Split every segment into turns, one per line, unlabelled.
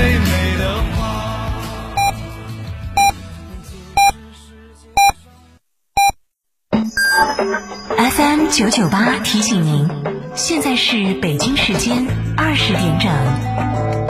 最美的花。
FM 九九八提醒您，现在是北京时间二十点整。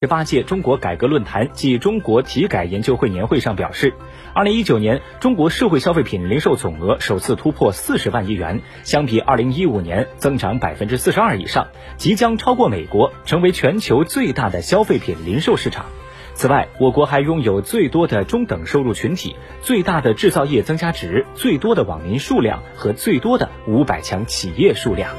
十八届中国改革论坛暨中国体改研究会年会上表示，二零一九年中国社会消费品零售总额首次突破四十万亿元，相比二零一五年增长百分之四十二以上，即将超过美国，成为全球最大的消费品零售市场。此外，我国还拥有最多的中等收入群体、最大的制造业增加值、最多的网民数量和最多的五百强企业数量。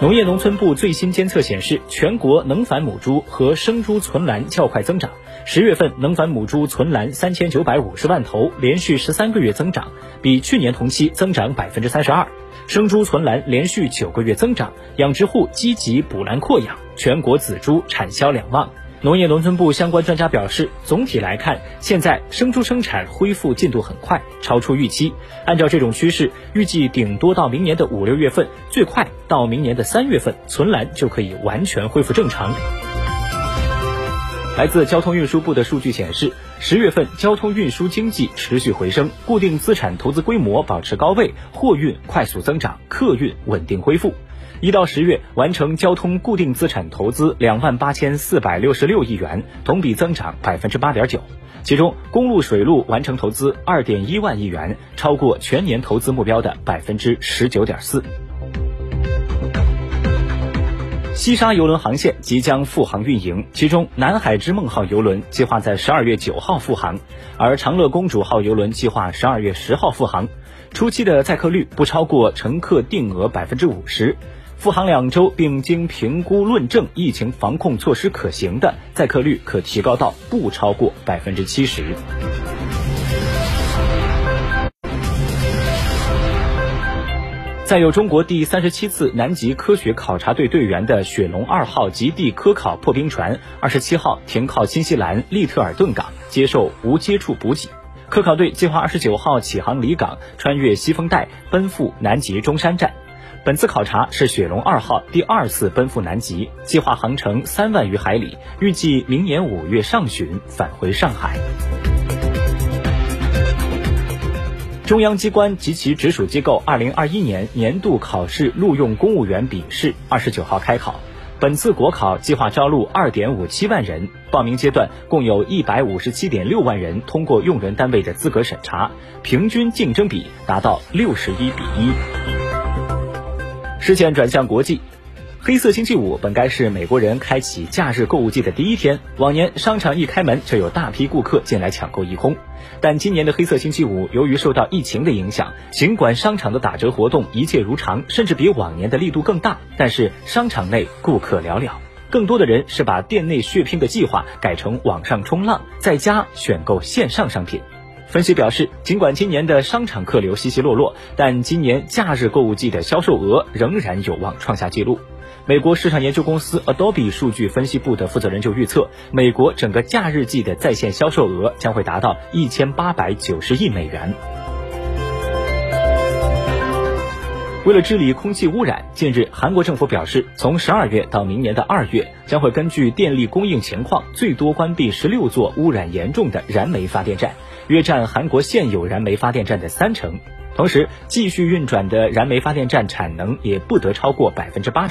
农业农村部最新监测显示，全国能繁母猪和生猪存栏较快增长。十月份能繁母猪存栏三千九百五十万头，连续十三个月增长，比去年同期增长百分之三十二。生猪存栏连续九个月增长，养殖户积极补栏扩养，全国仔猪产销两旺。农业农村部相关专家表示，总体来看，现在生猪生产恢复进度很快，超出预期。按照这种趋势，预计顶多到明年的五六月份，最快到明年的三月份，存栏就可以完全恢复正常。来自交通运输部的数据显示，十月份交通运输经济持续回升，固定资产投资规模保持高位，货运快速增长，客运稳定恢复。一到十月完成交通固定资产投资两万八千四百六十六亿元，同比增长百分之八点九。其中，公路、水路完成投资二点一万亿元，超过全年投资目标的百分之十九点四。西沙邮轮航线即将复航运营，其中南海之梦号邮轮计划在十二月九号复航，而长乐公主号邮轮计划十二月十号复航。初期的载客率不超过乘客定额百分之五十，复航两周并经评估论证疫情防控措施可行的载客率可提高到不超过百分之七十。载有中国第三十七次南极科学考察队队员的雪龙二号极地科考破冰船，二十七号停靠新西兰利特尔顿港，接受无接触补给。科考队计划二十九号起航离港，穿越西风带，奔赴南极中山站。本次考察是雪龙二号第二次奔赴南极，计划航程三万余海里，预计明年五月上旬返回上海。中央机关及其直属机构二零二一年年度考试录用公务员笔试二十九号开考。本次国考计划招录二点五七万人，报名阶段共有一百五十七点六万人通过用人单位的资格审查，平均竞争比达到六十一比一。视线转向国际。黑色星期五本该是美国人开启假日购物季的第一天，往年商场一开门就有大批顾客进来抢购一空。但今年的黑色星期五，由于受到疫情的影响，尽管商场的打折活动一切如常，甚至比往年的力度更大，但是商场内顾客寥寥，更多的人是把店内血拼的计划改成网上冲浪，在家选购线上商品。分析表示，尽管今年的商场客流稀稀落落，但今年假日购物季的销售额仍然有望创下纪录。美国市场研究公司 Adobe 数据分析部的负责人就预测，美国整个假日季的在线销售额将会达到一千八百九十亿美元。为了治理空气污染，近日韩国政府表示，从十二月到明年的二月，将会根据电力供应情况，最多关闭十六座污染严重的燃煤发电站，约占韩国现有燃煤发电站的三成。同时，继续运转的燃煤发电站产能也不得超过百分之八十。